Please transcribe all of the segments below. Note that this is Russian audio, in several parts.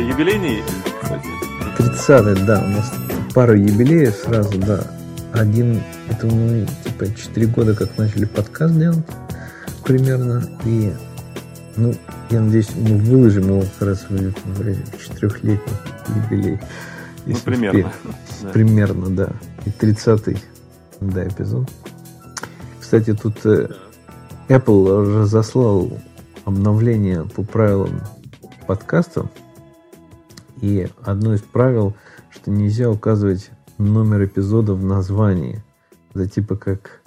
юбилейный, кстати. 30 да, у нас пара юбилеев сразу, да. Один, это мы, типа, 4 года как начали подкаст делать примерно, и, ну, я надеюсь, мы выложим его как раз в, в четырехлетний юбилей. Ну, примерно. Да. Примерно, да. И 30-й, да, эпизод. Кстати, тут э, Apple разослал обновление по правилам подкаста. И одно из правил, что нельзя указывать номер эпизода в названии. За типа как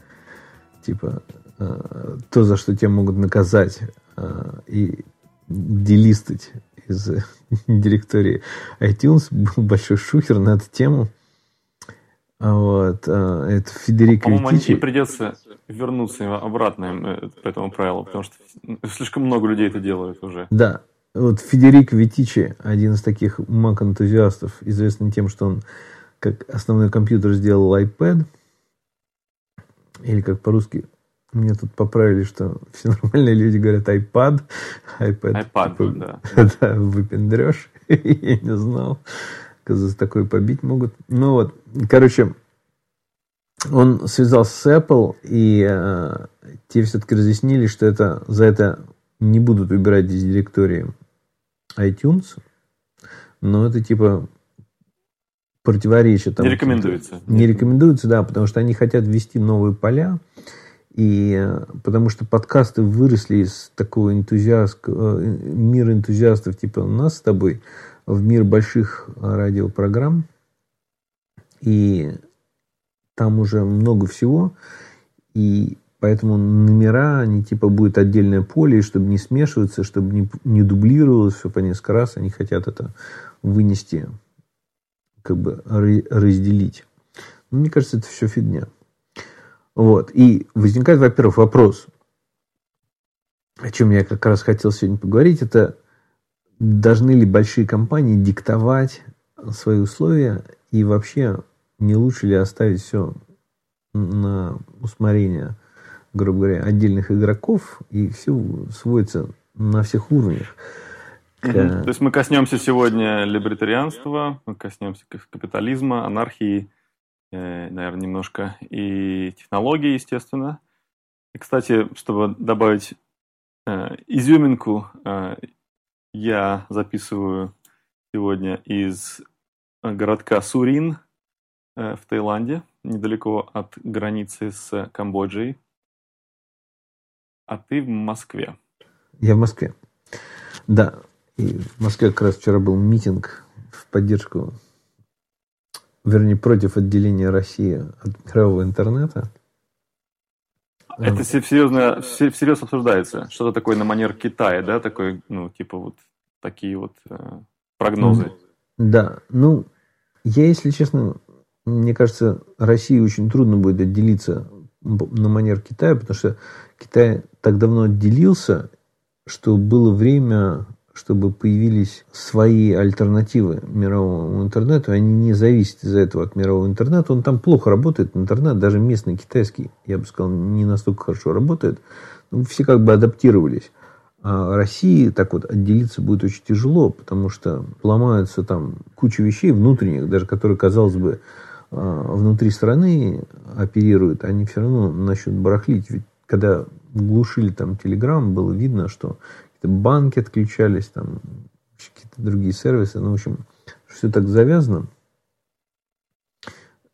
типа э, то, за что тебя могут наказать э, и делистать из директории iTunes. Был большой шухер на эту тему. А вот, э, это Федерико По-моему, Витичи. придется вернуться обратно э, по этому правилу, потому что слишком много людей это делают уже. Да, вот Федерик Витичи, один из таких Mac-энтузиастов, известный тем, что он как основной компьютер сделал iPad, или как по-русски, мне тут поправили, что все нормальные люди говорят iPad, iPad, iPad типа, да. да, выпендрешь, я не знал, оказывается, такое побить могут. Ну вот, короче, он связался с Apple, и э, те все-таки разъяснили, что это за это не будут выбирать из директории iTunes, но это типа противоречит. Там, не рекомендуется. Не рекомендуется, да, потому что они хотят ввести новые поля, и э, потому что подкасты выросли из такого энтузиастского, э, мира энтузиастов типа нас с тобой в мир больших радиопрограмм. И там уже много всего. И Поэтому номера, они типа будет отдельное поле, и чтобы не смешиваться, чтобы не, не дублировалось все по несколько раз, они хотят это вынести, как бы разделить. Но мне кажется, это все фигня. Вот. И возникает, во-первых, вопрос, о чем я как раз хотел сегодня поговорить, это должны ли большие компании диктовать свои условия и вообще не лучше ли оставить все на усмотрение грубо говоря, отдельных игроков, и все сводится на всех уровнях. Угу. То есть мы коснемся сегодня либертарианства, мы коснемся капитализма, анархии, э, наверное, немножко и технологий, естественно. И, кстати, чтобы добавить э, изюминку, э, я записываю сегодня из городка Сурин в Таиланде, недалеко от границы с Камбоджей. А ты в Москве? Я в Москве. Да. И в Москве как раз вчера был митинг в поддержку, вернее, против отделения России от мирового интернета. Это серьезно, всерьез обсуждается. Что-то такое на манер Китая, да? Такой, ну, типа вот такие вот э, прогнозы. Да. Ну, я, если честно, мне кажется, России очень трудно будет отделиться на манер Китая, потому что Китай так давно отделился, что было время, чтобы появились свои альтернативы мировому интернету. Они не зависят из-за этого от мирового интернета. Он там плохо работает, интернет, даже местный китайский, я бы сказал, не настолько хорошо работает. Ну, все как бы адаптировались. А России так вот отделиться будет очень тяжело, потому что ломаются там куча вещей внутренних, даже которые, казалось бы, а, внутри страны оперируют, они все равно начнут барахлить. Ведь когда глушили там Telegram, было видно, что банки отключались, там какие-то другие сервисы. Ну, в общем, все так завязано.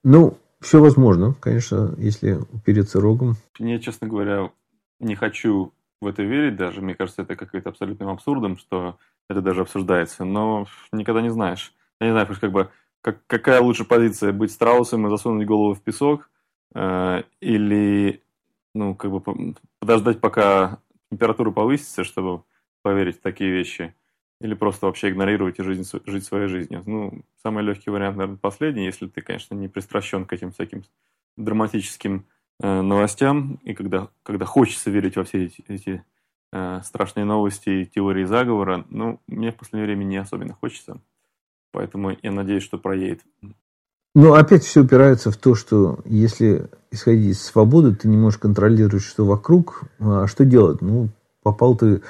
Ну, все возможно, конечно, если упереться рогом. Я, честно говоря, не хочу в это верить даже. Мне кажется, это каким-то абсолютным абсурдом, что это даже обсуждается. Но никогда не знаешь. Я не знаю, как бы как, какая лучше позиция, быть страусом и засунуть голову в песок, э, или, ну, как бы подождать, пока температура повысится, чтобы поверить в такие вещи, или просто вообще игнорировать и жизнь, жить своей жизнью. Ну, самый легкий вариант, наверное, последний, если ты, конечно, не пристращен к этим всяким драматическим э, новостям, и когда, когда хочется верить во все эти, эти э, страшные новости и теории заговора, ну, мне в последнее время не особенно хочется. Поэтому я надеюсь, что проедет. Ну, опять все упирается в то, что если исходить из свободы, ты не можешь контролировать, что вокруг, а что делать? Ну, попал ты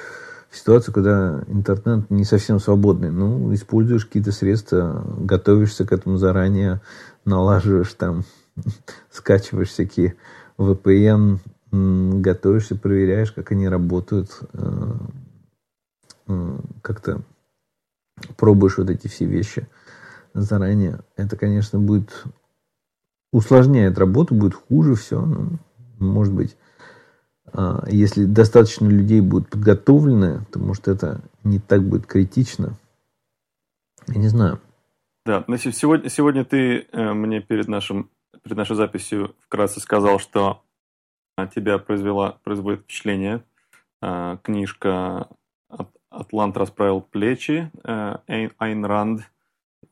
в ситуацию, когда интернет не совсем свободный. Ну, используешь какие-то средства, готовишься к этому заранее, налаживаешь там, скачиваешь всякие VPN, готовишься, проверяешь, как они работают, э, э, как-то пробуешь вот эти все вещи заранее. Это, конечно, будет усложняет работу, будет хуже все. Ну, может быть, а, если достаточно людей будут подготовлены, то, может, это не так будет критично. Я не знаю. Да, значит, сегодня, сегодня ты э, мне перед, нашим, перед нашей записью вкратце сказал, что тебя произвела, производит впечатление э, книжка «Атлант расправил плечи» э, Айн Ранд.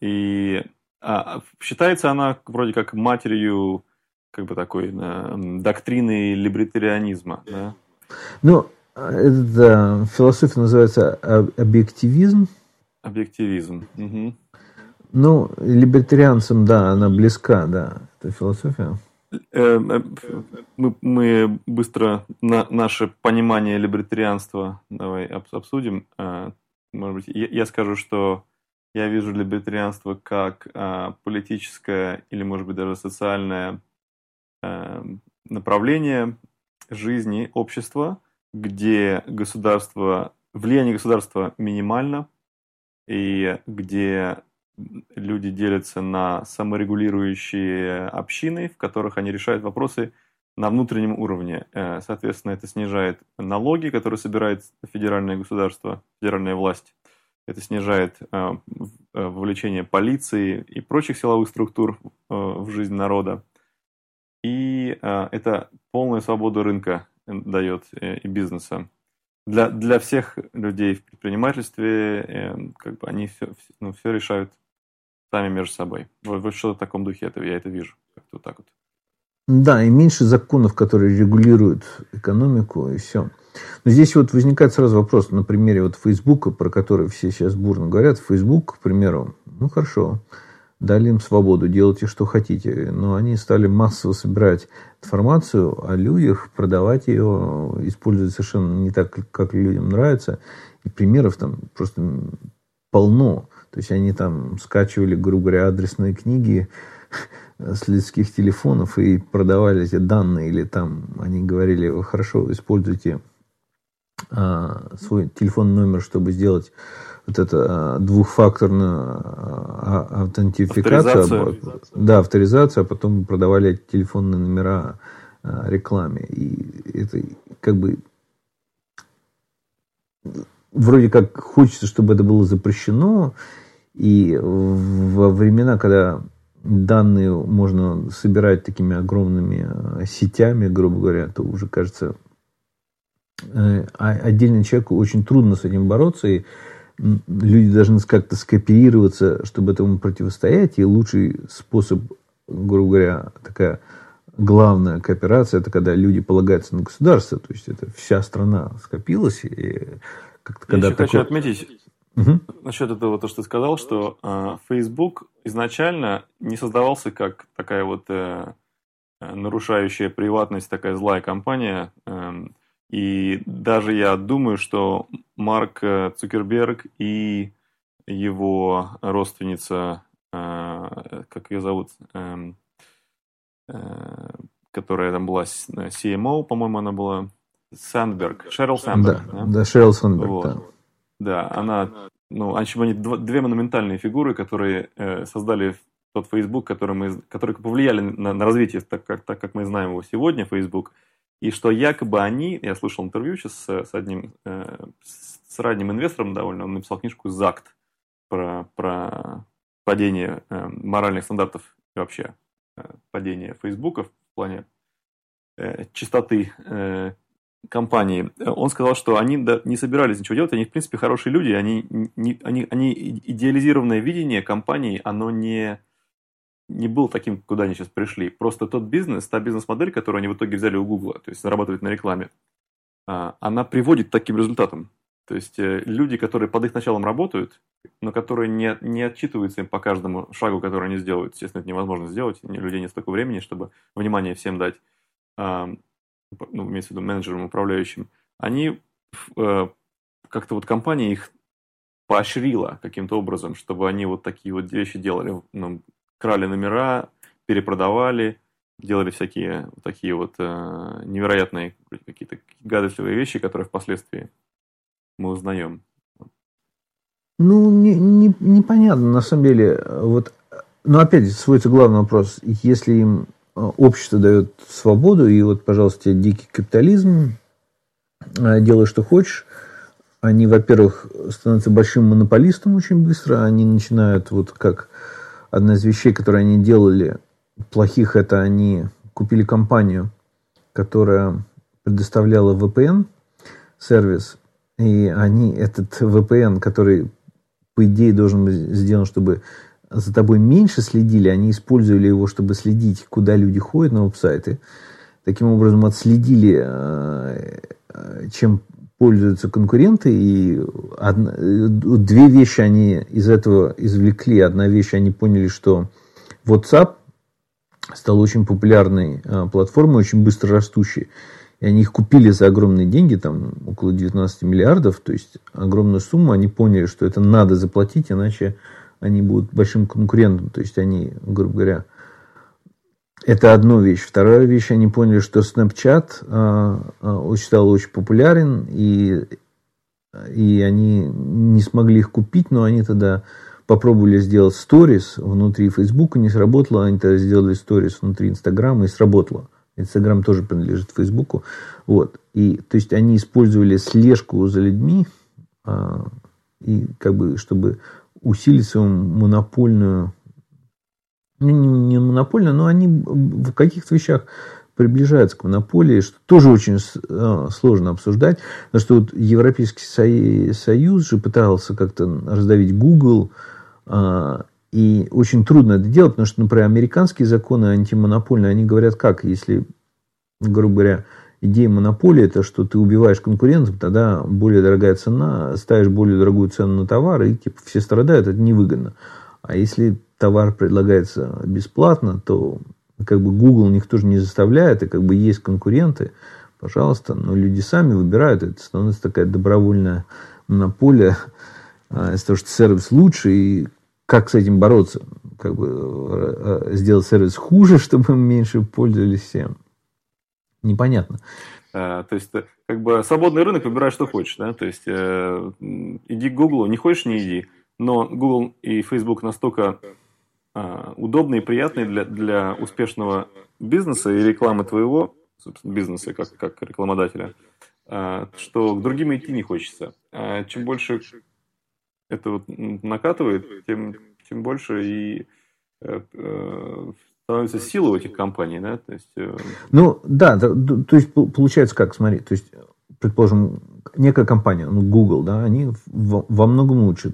И а, считается она вроде как матерью как бы такой э, доктрины либертарианизма, да? Ну, это философия называется объективизм. Объективизм. Угу. Ну, либертарианцам, да, она близка, да, это философия. Э, э, мы, мы быстро на, наше понимание либертарианства давай обсудим. Э, может быть, я, я скажу, что я вижу либертарианство как политическое или, может быть, даже социальное Эм, направление жизни общества, где государство, влияние государства минимально, и где люди делятся на саморегулирующие общины, в которых они решают вопросы на внутреннем уровне. Э, соответственно, это снижает налоги, которые собирает федеральное государство, федеральная власть. Это снижает э, э, вовлечение полиции и прочих силовых структур в жизнь народа. И э, это полную свободу рынка дает э, и бизнеса. Для, для всех людей в предпринимательстве э, как бы они все, ну, все решают сами между собой. Вот, вот что в таком духе это, я это вижу. Как-то вот так вот. Да, и меньше законов, которые регулируют экономику, и все. Но здесь вот возникает сразу вопрос на примере вот Фейсбука, про который все сейчас бурно говорят. Фейсбук, к примеру, ну хорошо, дали им свободу, делайте, что хотите. Но они стали массово собирать информацию о людях, продавать ее, использовать совершенно не так, как людям нравится. И примеров там просто полно. То есть они там скачивали, грубо говоря, адресные книги с людских телефонов и продавали эти данные. Или там они говорили, хорошо, используйте а, свой телефонный номер, чтобы сделать вот это а, двухфакторную а, аутентификацию. Авторизацию. Да, авторизацию, а потом продавали телефонные номера а, рекламе. И это как бы вроде как хочется, чтобы это было запрещено. И во времена, когда данные можно собирать такими огромными сетями, грубо говоря, то уже кажется э, отдельному человеку очень трудно с этим бороться. И люди должны как-то скооперироваться, чтобы этому противостоять. И лучший способ, грубо говоря, такая главная кооперация, это когда люди полагаются на государство. То есть это вся страна скопилась. И как-то, когда Я еще такое... хочу отметить угу. насчет этого, то, что ты сказал, что э, Facebook изначально не создавался как такая вот э, нарушающая приватность, такая злая компания. Э, и даже я думаю, что Марк э, Цукерберг и его родственница, э, как ее зовут, эм, э, которая там была CMO, по-моему, она была Сандберг, Шерил Сандберг. Да, да? да Сандберг, вот. да. Да, она, ну, они две монументальные фигуры, которые создали тот Facebook, который мы, которые повлияли на, на развитие, так как, так как мы знаем его сегодня, Facebook – и что якобы они, я слышал интервью сейчас с, одним, э, с ранним инвестором довольно, он написал книжку «Закт» про, про падение э, моральных стандартов и вообще э, падение Фейсбука в плане чистоты компании. Он сказал, что они не собирались ничего делать, они в принципе хорошие люди, они, не, они, они идеализированное видение компании, оно не не был таким, куда они сейчас пришли. Просто тот бизнес, та бизнес-модель, которую они в итоге взяли у Гугла, то есть зарабатывать на рекламе, а, она приводит к таким результатам. То есть э, люди, которые под их началом работают, но которые не, не отчитываются им по каждому шагу, который они сделают, естественно, это невозможно сделать, у людей нет столько времени, чтобы внимание всем дать, а, ну, имеется в виду менеджерам, управляющим, они э, как-то вот компания их поощрила каким-то образом, чтобы они вот такие вот вещи делали. Ну, крали номера, перепродавали, делали всякие вот такие вот э, невероятные какие-то гадостливые вещи, которые впоследствии мы узнаем. Ну, не, не, непонятно, на самом деле. Вот, но опять сводится главный вопрос. Если им э, общество дает свободу, и вот, пожалуйста, дикий капитализм, э, делай, что хочешь, они, во-первых, становятся большим монополистом очень быстро, они начинают, вот как одна из вещей, которые они делали плохих, это они купили компанию, которая предоставляла VPN сервис, и они этот VPN, который по идее должен быть сделан, чтобы за тобой меньше следили, они использовали его, чтобы следить, куда люди ходят на веб-сайты. Таким образом, отследили, э, чем пользуются конкуренты, и одна, две вещи они из этого извлекли. Одна вещь, они поняли, что WhatsApp стал очень популярной э, платформой, очень быстро растущей. И они их купили за огромные деньги, там около 19 миллиардов, то есть огромную сумму. Они поняли, что это надо заплатить, иначе они будут большим конкурентом. То есть они, грубо говоря, это одна вещь. Вторая вещь, они поняли, что Snapchat а, стал очень популярен, и, и они не смогли их купить, но они тогда попробовали сделать сторис внутри Facebook, не сработало, они тогда сделали сторис внутри Инстаграма, и сработало. Инстаграм тоже принадлежит Фейсбуку. Вот. И, то есть, они использовали слежку за людьми, а, и как бы, чтобы усилить свою монопольную, ну, не, не монопольную, но они в каких-то вещах приближаются к монополии, что тоже очень а, сложно обсуждать. Потому что вот Европейский Союз же пытался как-то раздавить Google, а, и очень трудно это делать, потому что, например, американские законы антимонопольные, они говорят как, если, грубо говоря, идея монополии это что ты убиваешь конкурентов, тогда более дорогая цена, ставишь более дорогую цену на товар, и типа все страдают, это невыгодно. А если товар предлагается бесплатно, то как бы Google никто же не заставляет, и как бы есть конкуренты, пожалуйста, но люди сами выбирают, это становится такая добровольная монополия, а, из-за того, что сервис лучше, и как с этим бороться? Как бы э, э, сделать сервис хуже, чтобы меньше пользовались всем? Непонятно. А, то есть, как бы свободный рынок, выбирай, что хочешь. Да? То есть, э, иди к Google, не хочешь, не иди. Но Google и Facebook настолько э, удобные и приятные для, для успешного бизнеса и рекламы твоего, собственно, бизнеса как, как рекламодателя, э, что к другим идти не хочется. А чем больше это вот накатывает, тем, тем больше и э, э, становится сила у этих компаний, да, то есть... Э... Ну, да, то, то есть получается как, смотри, то есть, предположим, некая компания, ну, Google, да, они во, во многом лучше.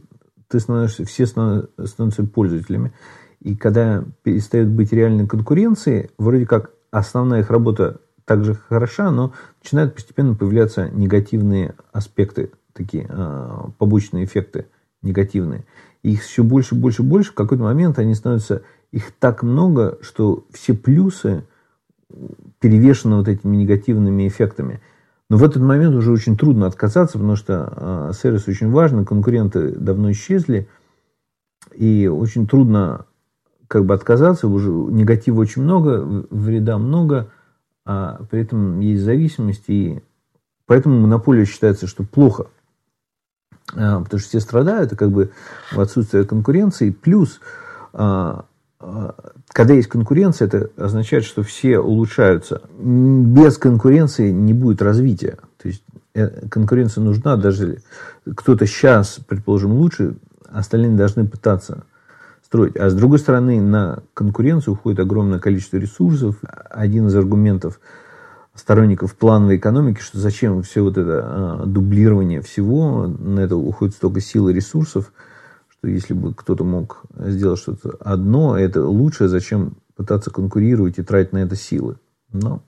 Ты становишься, все становятся пользователями. И когда перестает быть реальной конкуренцией, вроде как основная их работа также хороша, но начинают постепенно появляться негативные аспекты, такие э, побочные эффекты негативные. И их все больше, больше, больше. В какой-то момент они становятся, их так много, что все плюсы перевешены вот этими негативными эффектами. Но в этот момент уже очень трудно отказаться, потому что э, сервис очень важен, конкуренты давно исчезли, и очень трудно как бы отказаться, уже негатива очень много, вреда много, а при этом есть зависимость, и поэтому монополия считается, что плохо а, потому что все страдают, и как бы в отсутствие конкуренции. Плюс, а, когда есть конкуренция, это означает, что все улучшаются. Без конкуренции не будет развития. То есть э, конкуренция нужна, даже кто-то сейчас, предположим, лучше, остальные должны пытаться строить. А с другой стороны, на конкуренцию уходит огромное количество ресурсов. Один из аргументов – сторонников плановой экономики, что зачем все вот это а, дублирование всего, на это уходит столько сил и ресурсов, если бы кто-то мог сделать что-то одно, это лучше, зачем пытаться конкурировать и тратить на это силы. Но...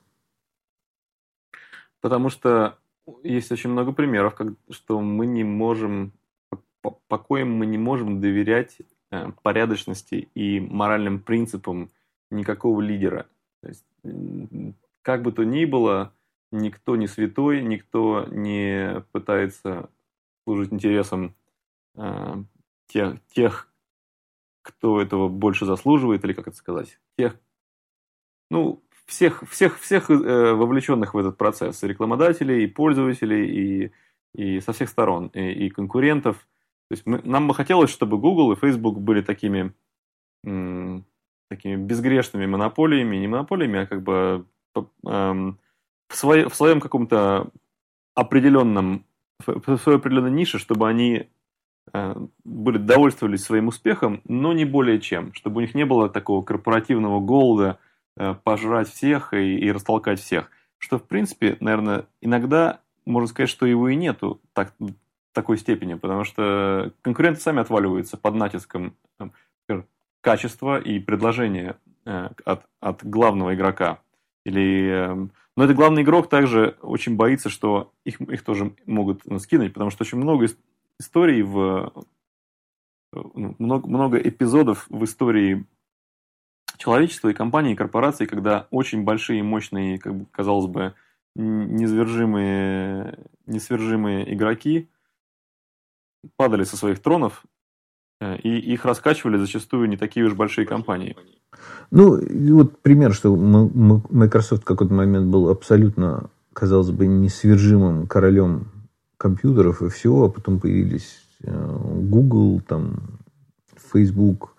Потому что есть очень много примеров, как, что мы не можем, покоем мы не можем доверять э, порядочности и моральным принципам никакого лидера. То есть как бы то ни было, никто не святой, никто не пытается служить интересам э, тех, тех, кто этого больше заслуживает, или как это сказать, тех, ну, всех, всех, всех э, вовлеченных в этот процесс, и рекламодателей, и пользователей, и, и со всех сторон, и, и конкурентов. То есть мы, нам бы хотелось, чтобы Google и Facebook были такими, м, такими безгрешными монополиями, не монополиями, а как бы эм, в, свое, в своем каком-то определенном, в своей определенной нише, чтобы они были довольствовались своим успехом, но не более чем, чтобы у них не было такого корпоративного голода э, пожрать всех и, и растолкать всех. Что, в принципе, наверное, иногда можно сказать, что его и нету так, такой степени, потому что конкуренты сами отваливаются под натиском э, качества и предложения э, от, от главного игрока. Или, эм, но этот главный игрок также очень боится, что их, их тоже могут ну, скинуть, потому что очень много историй в э, ну, много, много эпизодов в истории человечества и компаний, и корпораций, когда очень большие, мощные, как бы, казалось бы, незвержимые, несвержимые игроки падали со своих тронов, э, и их раскачивали зачастую не такие уж большие компании. Ну, вот пример, что Microsoft в какой-то момент был абсолютно, казалось бы, несвержимым королем компьютеров и всего, а потом появились э, Google, там, Facebook,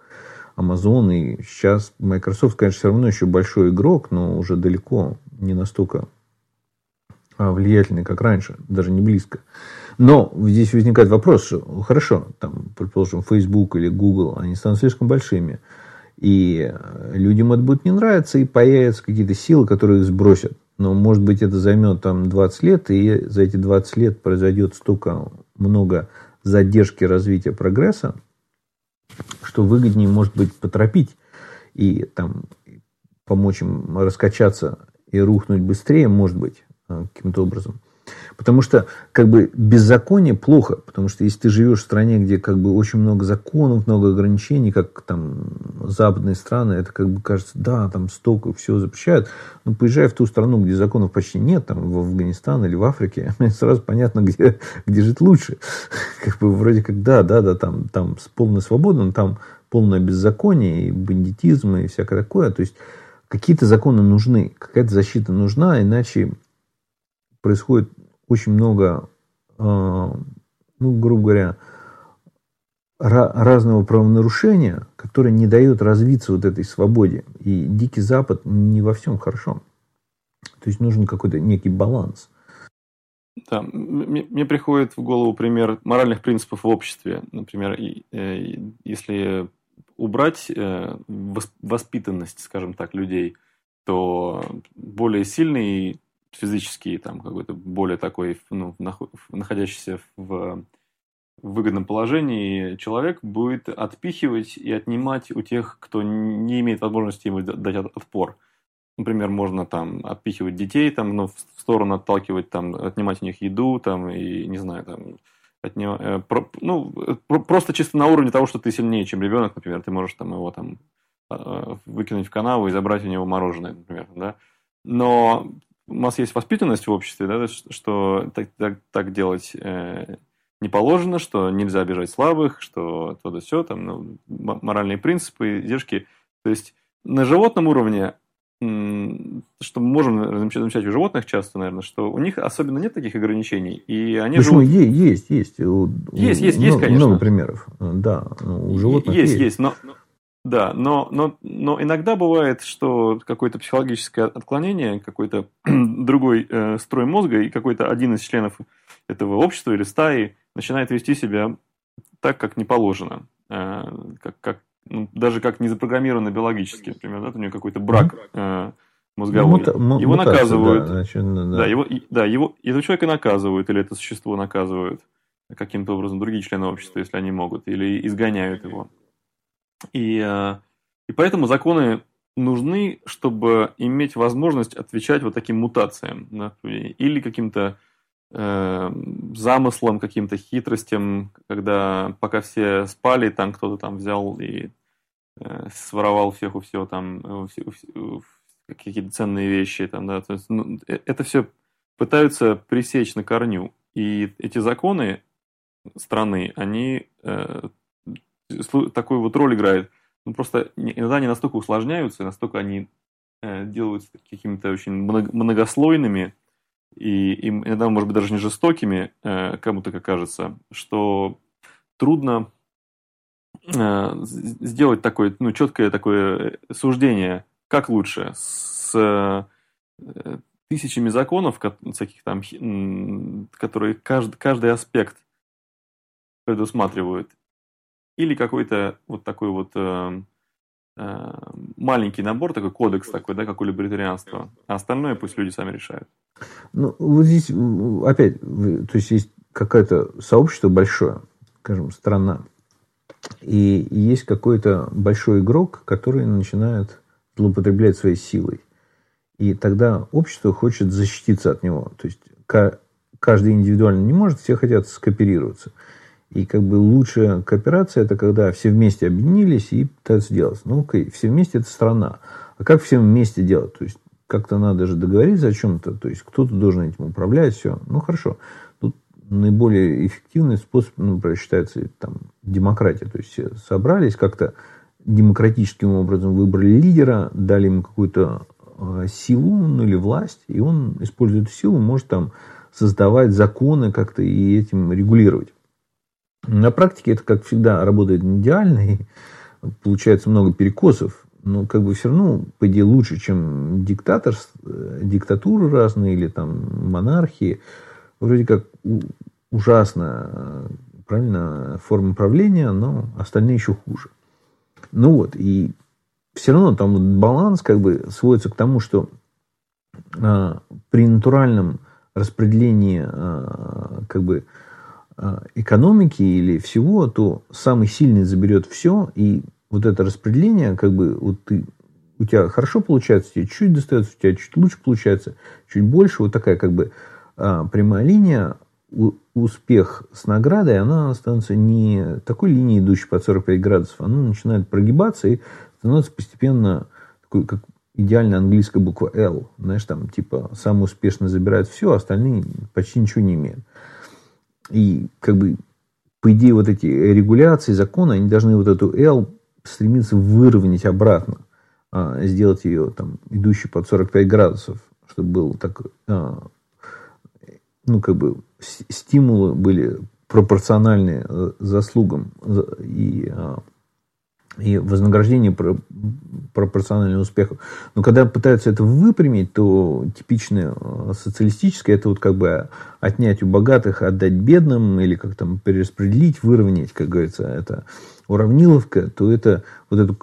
Amazon, и сейчас Microsoft, конечно, все равно еще большой игрок, но уже далеко не настолько а, влиятельный, как раньше, даже не близко. Но здесь возникает вопрос, что хорошо, там, предположим, Facebook или Google, они станут слишком большими, и людям это будет не нравиться, и появятся какие-то силы, которые их сбросят. Но, может быть, это займет там 20 лет, и за эти 20 лет произойдет столько много задержки развития прогресса, что выгоднее, может быть, поторопить и там помочь им раскачаться и рухнуть быстрее, может быть, э, каким-то образом. Потому что как бы беззаконие плохо, потому что если ты живешь в стране, где как бы очень много законов, много ограничений, как там западные страны, это как бы кажется, да, там столько все запрещают. Но поезжая в ту страну, где законов почти нет, там в Афганистан или в Африке, сразу понятно, где, где жить лучше. Как бы вроде как, да, да, да, там, там полная свобода, но там полное беззаконие и бандитизм и всякое такое. То есть какие-то законы нужны, какая-то защита нужна, иначе происходит очень много, а, ну, грубо говоря, разного правонарушения, которое не дает развиться вот этой свободе. И Дикий Запад не во всем хорошо. То есть нужен какой-то некий баланс. Да, мне, мне приходит в голову пример моральных принципов в обществе. Например, э, если убрать э, воспитанность, скажем так, людей, то более сильный физический, там, какой-то более такой, ну, находящийся в выгодном положении человек будет отпихивать и отнимать у тех, кто не имеет возможности ему дать отпор. Например, можно там отпихивать детей, там, ну, в сторону отталкивать, там, отнимать у них еду, там, и, не знаю, там, отним... Э, ну, просто чисто на уровне того, что ты сильнее, чем ребенок, например, ты можешь там его там э, выкинуть в канаву и забрать у него мороженое, например, да. Но у нас есть воспитанность в обществе, да, что так, так, так делать э, не положено, что нельзя обижать слабых, что то да все, там, ну, моральные принципы, издержки. То есть на животном уровне, что мы можем замечать у животных часто, наверное, что у них особенно нет таких ограничений. И они Почему? Живут... Есть, есть. Есть, есть, есть, конечно. Много примеров. Да, у животных есть. Есть, есть, но, да, но, но, но иногда бывает, что какое-то психологическое отклонение, какой-то другой э, строй мозга и какой-то один из членов этого общества или стаи начинает вести себя так, как не положено. Э, как, как, ну, даже как не запрограммировано биологически. Например, да, у него какой-то брак э, мозговой. Мута, его мутация, наказывают. Да, значит, ну да. Да, его, да, его, этого человека наказывают, или это существо наказывают каким-то образом другие члены общества, если они могут, или изгоняют его. И, э, и поэтому законы нужны, чтобы иметь возможность отвечать вот таким мутациям. Да, или каким-то э, замыслам, каким-то хитростям, когда пока все спали, там кто-то там взял и э, своровал всех у всего там, всех, какие-то ценные вещи. Там, да, то есть, ну, э, это все пытаются пресечь на корню. И эти законы страны, они э, такую вот роль играют. Ну, просто иногда они настолько усложняются, настолько они э, делаются какими-то очень многослойными, и им иногда, может быть, даже не жестокими, э, кому-то как кажется, что трудно э, сделать такое, ну, четкое такое суждение, как лучше, с э, тысячами законов, всяких там, которые каждый, каждый аспект предусматривают, или какой-то вот такой вот э, э, маленький набор, такой кодекс такой, да, как у либертарианства, а остальное пусть люди сами решают. Ну, вот здесь опять, то есть есть какое-то сообщество большое, скажем, страна, и есть какой-то большой игрок, который начинает злоупотреблять своей силой. И тогда общество хочет защититься от него. То есть каждый индивидуально не может, все хотят скооперироваться. И как бы лучшая кооперация это когда все вместе объединились и пытаются делать. Ну, окей, все вместе это страна. А как все вместе делать? То есть как-то надо же договориться о чем-то. То есть кто-то должен этим управлять, все. Ну, хорошо. Тут наиболее эффективный способ, ну, считается там, демократия. То есть все собрались как-то демократическим образом выбрали лидера, дали ему какую-то Э, силу ну, или власть, и он, используя эту силу, может там создавать законы как-то и этим регулировать. На практике это, как всегда, работает не идеально, и получается много перекосов, но как бы все равно, по идее, лучше, чем диктатор, э, диктатуры разные или там монархии. Вроде как ужасно, э, правильно, форма правления, но остальные еще хуже. Ну вот, и все равно там баланс как бы сводится к тому, что а, при натуральном распределении а, как бы экономики или всего, то самый сильный заберет все, и вот это распределение, как бы вот ты у тебя хорошо получается, тебе чуть достается, у тебя чуть лучше получается, чуть больше, вот такая как бы а, прямая линия, успех с наградой, она становится не такой линией, идущей под 45 градусов, она начинает прогибаться, и становится постепенно такой, как идеальная английская буква L. Знаешь, там, типа, самый успешно забирает все, а остальные почти ничего не имеют. И, как бы, по идее, вот эти регуляции, законы, они должны вот эту L стремиться выровнять обратно, а, сделать ее, там, идущей под 45 градусов, чтобы был так, а, ну, как бы, стимулы были пропорциональны э, заслугам и а, и вознаграждение пропорционально успеху. Но когда пытаются это выпрямить, то типичное э, социалистическое это вот как бы отнять у богатых, отдать бедным или как там перераспределить, выровнять, как говорится, это уравниловка, то это вот эту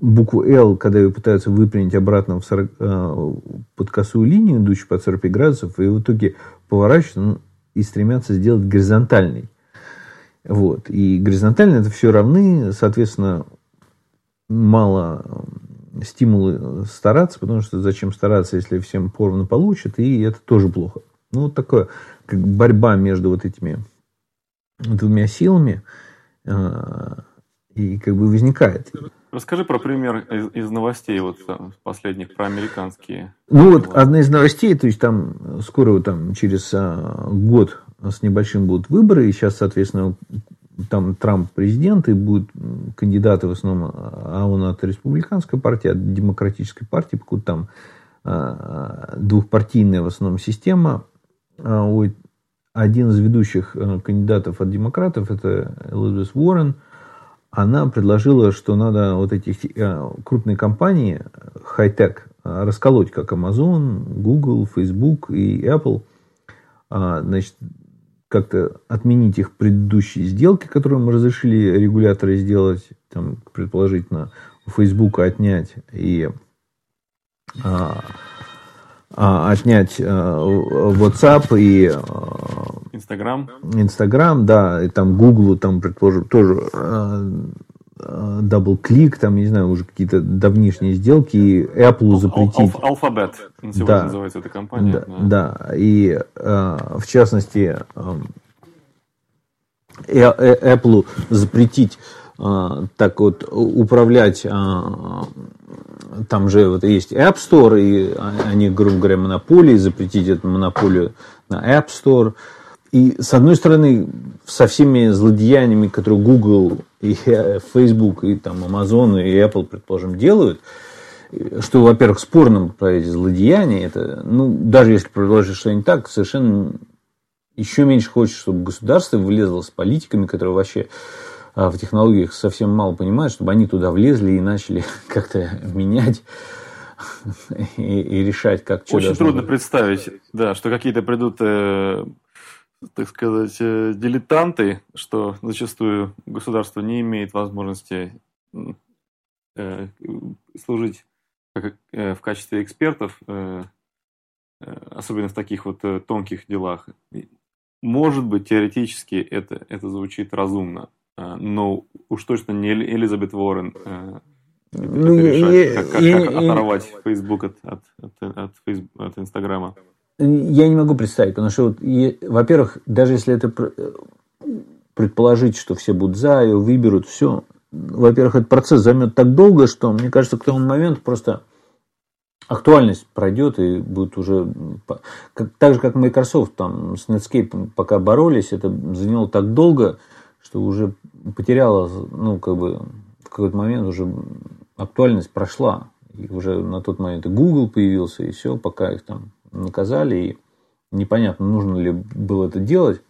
букву L, когда ее пытаются выпрямить обратно в 40, э, под косую линию, идущую под 45 градусов, и в итоге поворачиваются ну, и стремятся сделать горизонтальной. Вот. И горизонтально это все равны, соответственно, мало стимулы стараться, потому что зачем стараться, если всем поровну получат, и это тоже плохо. Ну, вот такое, как борьба между вот этими двумя силами, э, и как бы возникает. Расскажи про пример из, из новостей вот э, последних, про американские. Ну вот одна из новостей, то есть там скоро там через а, год с небольшим будут выборы, и сейчас, соответственно, там Трамп президент, и будут кандидаты в основном, а он от республиканской партии, от демократической партии, поскольку там а, двухпартийная в основном система. А один из ведущих э, кандидатов от демократов, это Элизабет Уоррен, она предложила, что надо вот эти э, крупные компании, хай-тек, расколоть, как Amazon, Google, Facebook и Apple. Значит, как-то отменить их предыдущие сделки, которые мы разрешили регуляторы сделать, там, предположительно, у Facebook отнять и а, а, отнять а, WhatsApp и а, Instagram. Instagram, да, и там Google, там, предположим, тоже а, DoubleClick, там, не знаю, уже какие-то давнишние сделки, и Apple запретить. Alphabet сегодня да, называется эта компания. Да, да. да. и э, в частности э, Apple запретить э, так вот управлять, э, там же вот есть App Store, и они, грубо говоря, монополии, запретить эту монополию на App Store. И, с одной стороны, со всеми злодеяниями, которые Google и Facebook и там Amazon и Apple, предположим, делают, что, во-первых, спорно про эти злодеяния, это, ну, даже если предложить что-нибудь так, совершенно еще меньше хочется, чтобы государство влезло с политиками, которые вообще а, в технологиях совсем мало понимают, чтобы они туда влезли и начали как-то менять и, и решать, как что Очень трудно быть. представить, да, что какие-то придут, э, так сказать, э, дилетанты, что зачастую государство не имеет возможности э, служить э, в качестве экспертов, особенно в таких вот тонких делах. Может быть, теоретически это, это звучит разумно, э, но уж точно не Элизабет Уоррен ну, решать, как, как, как оторвать Facebook от, от, от, от, Facebook, от Инстаграма? Я не могу представить, потому что, вот, во-первых, даже если это предположить, что все будут за, ее выберут, все, во-первых, этот процесс займет так долго, что, мне кажется, к тому моменту просто актуальность пройдет и будет уже... Как, так же, как Microsoft там с Netscape пока боролись, это заняло так долго, что уже потеряло, ну, как бы, в какой-то момент уже актуальность прошла. И уже на тот момент и Google появился, и все, пока их там наказали, и непонятно, нужно ли было это делать.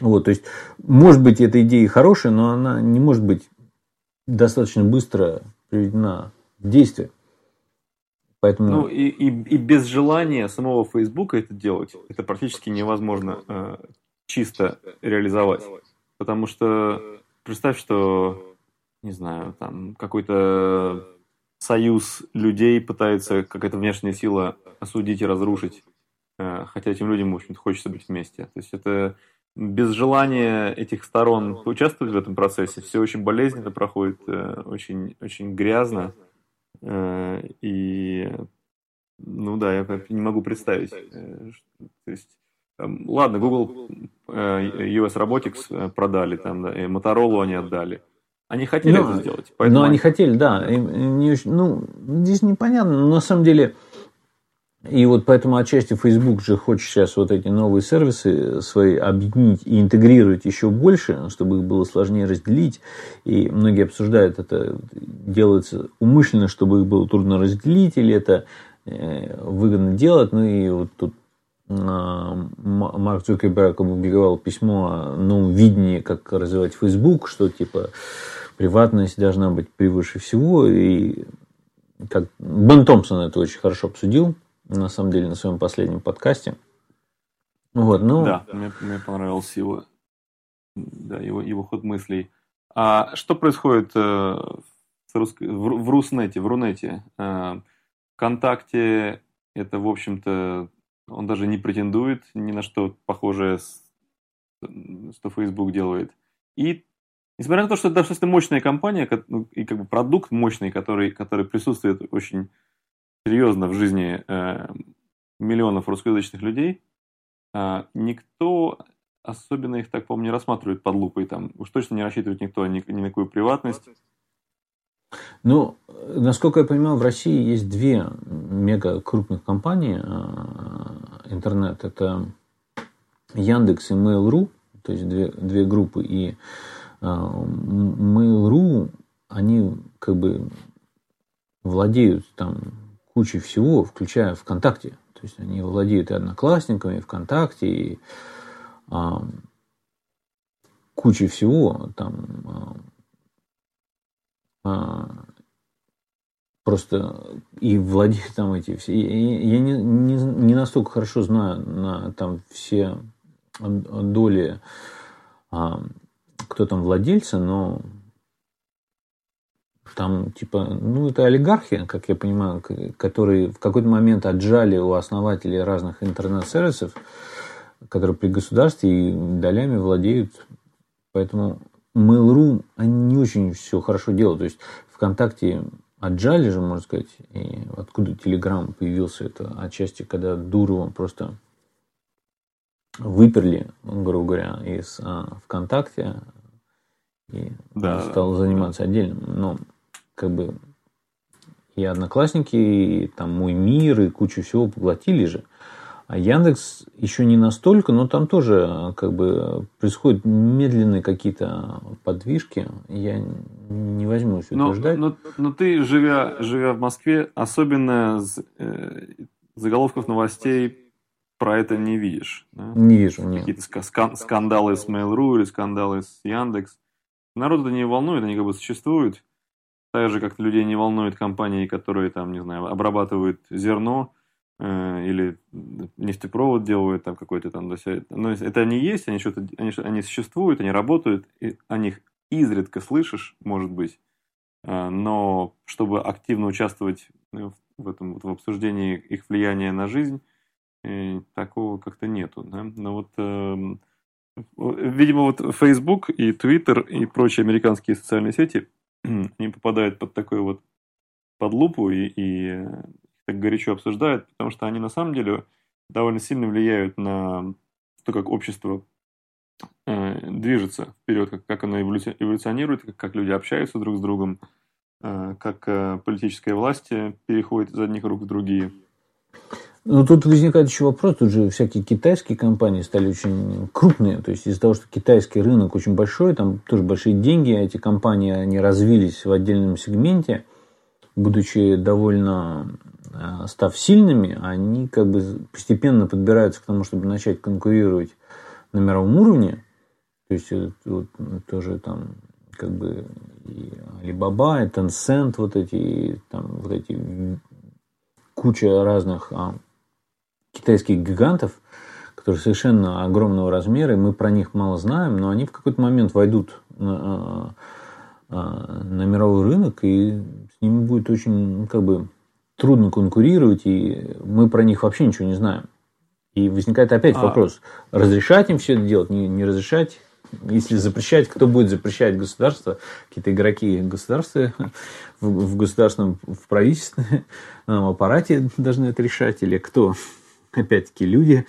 Вот, то есть, может быть, эта идея хорошая, но она не может быть достаточно быстро приведена в действие. Поэтому... Ну и, и, и без желания самого Фейсбука это делать, это практически невозможно э, чисто реализовать. Потому что представь, что не знаю, там какой-то союз людей пытается какая-то внешняя сила осудить и разрушить, э, хотя этим людям, в общем-то, хочется быть вместе. То есть это без желания этих сторон участвовать в этом процессе, все очень болезненно проходит, э, очень, очень грязно. Э, и, ну да, я не могу представить. То есть, ладно, Google US Robotics продали, там, да, и Motorola они отдали. Они хотели но, это сделать. Поэтому... Но они хотели, да. И, не, ну, здесь непонятно, но на самом деле... И вот поэтому отчасти Facebook же хочет сейчас вот эти новые сервисы свои объединить и интегрировать еще больше, чтобы их было сложнее разделить. И многие обсуждают, это делается умышленно, чтобы их было трудно разделить, или это э, выгодно делать. Ну и вот тут а, Марк Цукерберг опубликовал письмо о новом видении, как развивать Facebook, что типа приватность должна быть превыше всего. И как Бен Томпсон это очень хорошо обсудил, на самом деле, на своем последнем подкасте. Вот, ну... Да, мне, мне понравился его, да, его, его ход мыслей. А что происходит э, в, русско... в, в Руснете, в Рунете? Э, ВКонтакте это, в общем-то, он даже не претендует ни на что похожее, что Facebook делает. И Несмотря на то, что это достаточно мощная компания ну, и как бы продукт мощный, который, который присутствует очень серьезно в жизни э, миллионов русскоязычных людей, э, никто особенно их, так помню, не рассматривает под лупой. Там уж точно не рассчитывает никто ни, ни на какую приватность. Ну, насколько я понимаю, в России есть две мега крупных компании э, интернет. Это Яндекс и Mail.ru, то есть две, две группы. И а, Mail.ru, они как бы владеют там кучей всего, включая ВКонтакте. То есть они владеют и Одноклассниками, и ВКонтакте, и а, кучей всего. Там а, а, просто и владеют там эти все. Я не, не, не настолько хорошо знаю на там все доли а, кто там владельцы, но там типа, ну это олигархи, как я понимаю, которые в какой-то момент отжали у основателей разных интернет-сервисов, которые при государстве и долями владеют. Поэтому Mail.ru, они не очень все хорошо делают. То есть ВКонтакте отжали же, можно сказать, и откуда Telegram появился, это отчасти, когда Дурова просто выперли, грубо говоря, из а, ВКонтакте и да. стал заниматься отдельным. Но как бы и Одноклассники, и там Мой мир, и кучу всего поглотили же. А Яндекс еще не настолько, но там тоже как бы происходят медленные какие-то подвижки. Я не возьмусь утверждать. Но, но, но ты, живя, живя в Москве, особенно э, заголовков новостей про это не видишь. Да? Не вижу, нет. Какие-то скан- скандалы с Mail.ru или скандалы с Яндекс. Народ это не волнует, они как бы существуют. Так же, как людей не волнуют компании, которые там, не знаю, обрабатывают зерно э, или нефтепровод делают там какой-то там. Но это они есть, они что-то, они, они существуют, они работают, и о них изредка слышишь, может быть. Э, но чтобы активно участвовать в этом в обсуждении их влияния на жизнь, э, такого как-то нету. Да? Но вот э, видимо, вот Facebook и Twitter и прочие американские социальные сети они попадают под такой вот под лупу и, и так горячо обсуждают, потому что они на самом деле довольно сильно влияют на то, как общество э, движется вперед, как, как оно эволюционирует, как, как люди общаются друг с другом, э, как э, политическая власть переходит из одних рук в другие. Ну, тут возникает еще вопрос, тут же всякие китайские компании стали очень крупные, то есть из-за того, что китайский рынок очень большой, там тоже большие деньги, эти компании, они развились в отдельном сегменте, будучи довольно, э, став сильными, они как бы постепенно подбираются к тому, чтобы начать конкурировать на мировом уровне, то есть вот, тоже там как бы и Alibaba, и Tencent, вот эти, и, там, вот эти куча разных а, китайских гигантов, которые совершенно огромного размера, и мы про них мало знаем, но они в какой-то момент войдут на, на мировой рынок, и с ними будет очень как бы трудно конкурировать, и мы про них вообще ничего не знаем. И возникает опять а... вопрос, разрешать им все это делать, не, не разрешать? Если запрещать, кто будет запрещать государство? Какие-то игроки государства в, в государственном, в правительственном аппарате должны это решать? Или кто? Опять-таки, люди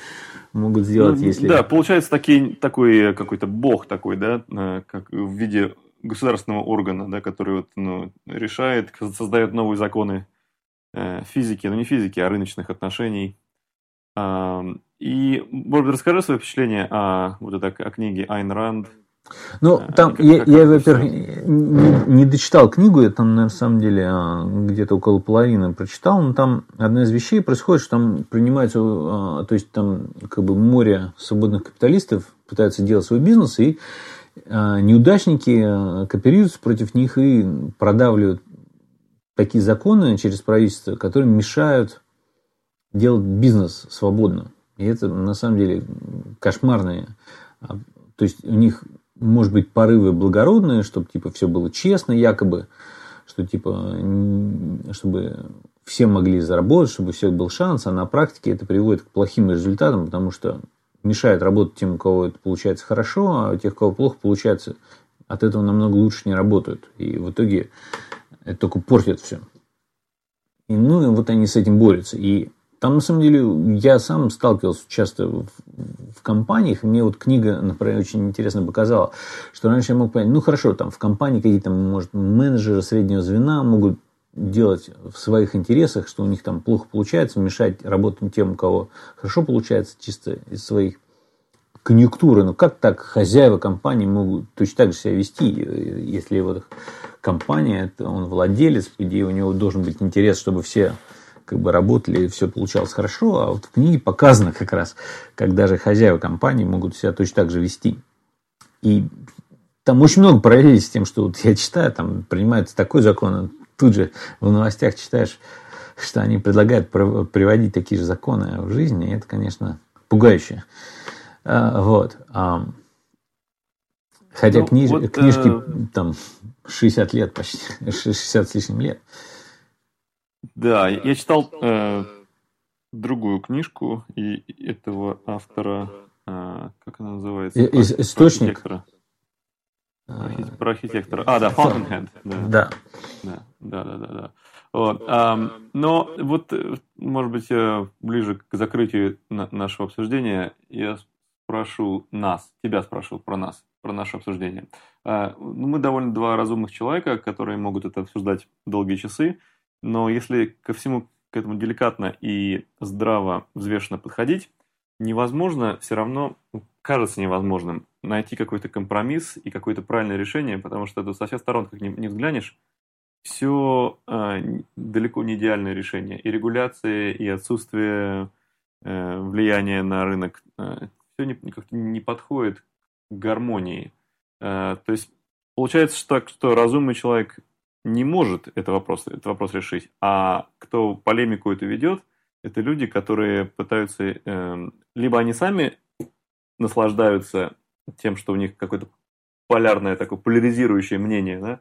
могут сделать, ну, если... Да, получается такие, такой какой-то бог такой, да, э, как в виде государственного органа, да, который вот, ну, решает, создает новые законы э, физики, ну не физики, а рыночных отношений. И, может быть, расскажи свои впечатления о, вот это, о книге Айн Ранд – ну, а, там, я, как я во-первых, не, не дочитал книгу, я там, на самом деле, а, где-то около половины прочитал, но там одна из вещей происходит, что там принимается, а, то есть там как бы море свободных капиталистов пытаются делать свой бизнес, и неудачники кооперируются против них и продавливают такие законы через правительство, которые мешают делать бизнес свободно. И это, на самом деле, кошмарные. То есть, у них может быть, порывы благородные, чтобы, типа, все было честно, якобы, что, типа, чтобы все могли заработать, чтобы у всех был шанс, а на практике это приводит к плохим результатам, потому что мешает работать тем, у кого это получается хорошо, а у тех, у кого плохо получается, от этого намного лучше не работают. И в итоге это только портит все. И, ну, и вот они с этим борются. И там, на самом деле, я сам сталкивался часто в, компаниях, мне вот книга, например, очень интересно показала, что раньше я мог понять, ну, хорошо, там в компании какие-то, может, менеджеры среднего звена могут делать в своих интересах, что у них там плохо получается, мешать работать тем, у кого хорошо получается, чисто из своих конъюнктуры. Но как так хозяева компании могут точно так же себя вести, если вот компания, это он владелец, по идее, у него должен быть интерес, чтобы все как бы работали, и все получалось хорошо, а вот в книге показано как раз, как даже хозяева компании могут себя точно так же вести. И там очень много параллелей с тем, что вот я читаю, там принимается такой закон, а тут же в новостях читаешь, что они предлагают приводить такие же законы в жизни, и это, конечно, пугающе. А, вот. Хотя ну, книж... вот, книжки э... там 60 лет почти, 60 с лишним лет. Да, я читал э, другую книжку и этого автора, э, как она называется? Про, Источник. Про архитектора. Про архитектора. А, да, Fountainhead. Да. Да, да, да, да. да. Вот. А, но вот, может быть, э, ближе к закрытию нашего обсуждения я спрошу нас, тебя спрошу про нас, про наше обсуждение. Ну, мы довольно два разумных человека, которые могут это обсуждать долгие часы. Но если ко всему к этому деликатно и здраво, взвешенно подходить, невозможно все равно, кажется невозможным, найти какой-то компромисс и какое-то правильное решение, потому что это со всех сторон, как ни взглянешь, все э, далеко не идеальное решение. И регуляция, и отсутствие э, влияния на рынок, э, все не, как-то не подходит к гармонии. Э, то есть получается так, что разумный человек не может этот вопрос, этот вопрос решить, а кто полемику эту ведет, это люди, которые пытаются, э, либо они сами наслаждаются тем, что у них какое-то полярное такое поляризирующее мнение, да,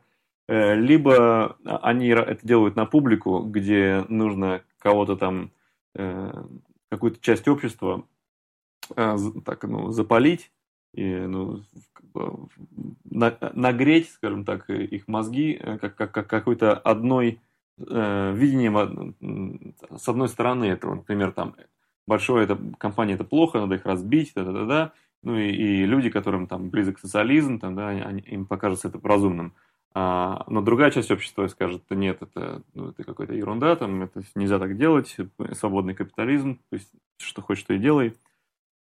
э, либо они это делают на публику, где нужно кого-то там, э, какую-то часть общества э, так, ну, запалить, и, ну, нагреть, скажем так, их мозги как, как, как какой-то одной э, видением с одной стороны этого, например, там большое это компания это плохо, надо их разбить, да, да, да, да. Ну и, и люди, которым там близок социализм, там, да, они, им покажется это разумным. А, но другая часть общества скажет, нет, это, ну, это какая-то ерунда, там, это нельзя так делать, свободный капитализм, то есть что хочешь, то и делай.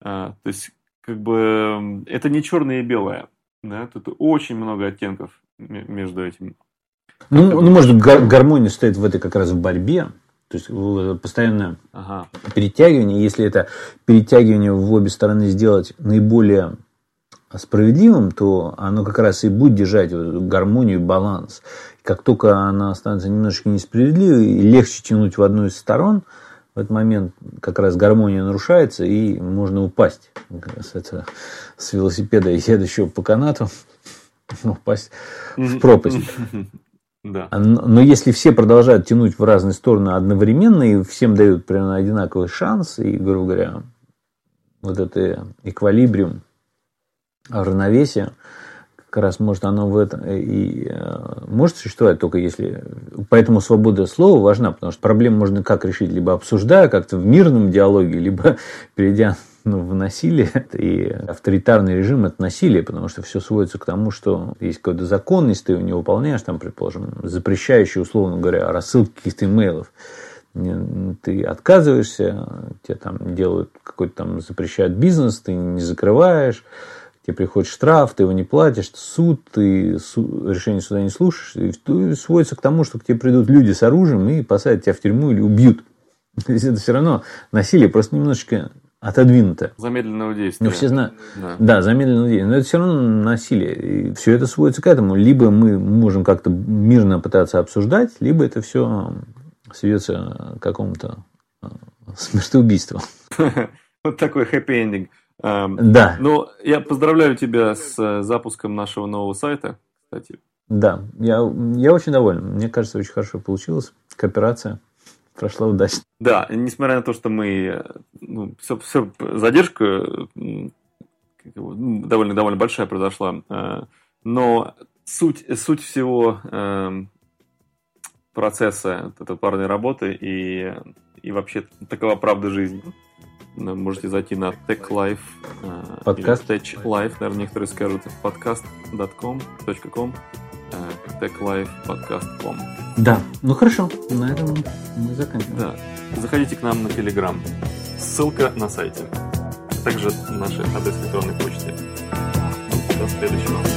А, то есть как бы это не черное и белое, да, тут очень много оттенков между этим. Ну, ну может, гармония стоит в этой как раз в борьбе, то есть постоянное ага. перетягивание. Если это перетягивание в обе стороны сделать наиболее справедливым, то оно как раз и будет держать гармонию и баланс. Как только она становится немножечко несправедливой, легче тянуть в одну из сторон, в этот момент как раз гармония нарушается, и можно упасть. Это с велосипеда едущего по канату, упасть в пропасть. Да. А, но если все продолжают тянуть в разные стороны одновременно и всем дают примерно одинаковый шанс, и, грубо говоря, вот это эквилибриум, равновесие, как раз может оно в этом и э, может существовать только если... Поэтому свобода слова важна, потому что проблему можно как решить, либо обсуждая как-то в мирном диалоге, либо перейдя ну, в насилие. И авторитарный режим – это насилие, потому что все сводится к тому, что есть какой-то закон, если ты его не выполняешь, там, предположим, запрещающий, условно говоря, рассылки каких-то имейлов, ты отказываешься, тебе там делают какой-то там запрещают бизнес, ты не закрываешь, тебе приходит штраф, ты его не платишь, суд, ты суд, решение суда не слушаешь, и сводится к тому, что к тебе придут люди с оружием и посадят тебя в тюрьму или убьют. То есть это все равно насилие, просто немножечко отодвинуто. Замедленного действия. Ну, все знают. Да. да, замедленного действия. Но это все равно насилие. И все это сводится к этому. Либо мы можем как-то мирно пытаться обсуждать, либо это все сведется к какому-то э, смертоубийству. Вот такой хэппи-эндинг. Эм, да. Ну, я поздравляю тебя с э, запуском нашего нового сайта, кстати. Да, я, я очень доволен. Мне кажется, очень хорошо получилось. Кооперация прошла удачно. Да, несмотря на то, что мы ну, все, все задержка довольно довольно большая произошла, э, но суть суть всего э, процесса этой парной работы и и вообще такова правда жизни. Можете зайти на Tech Life э, Подкаст. или Tech Life, наверное, некоторые скажут, podcast.com, .com techlifepodcast.com. Да, ну хорошо, на этом мы заканчиваем. Да, заходите к нам на Telegram. Ссылка на сайте. Также наши адрес электронной почты. До следующего.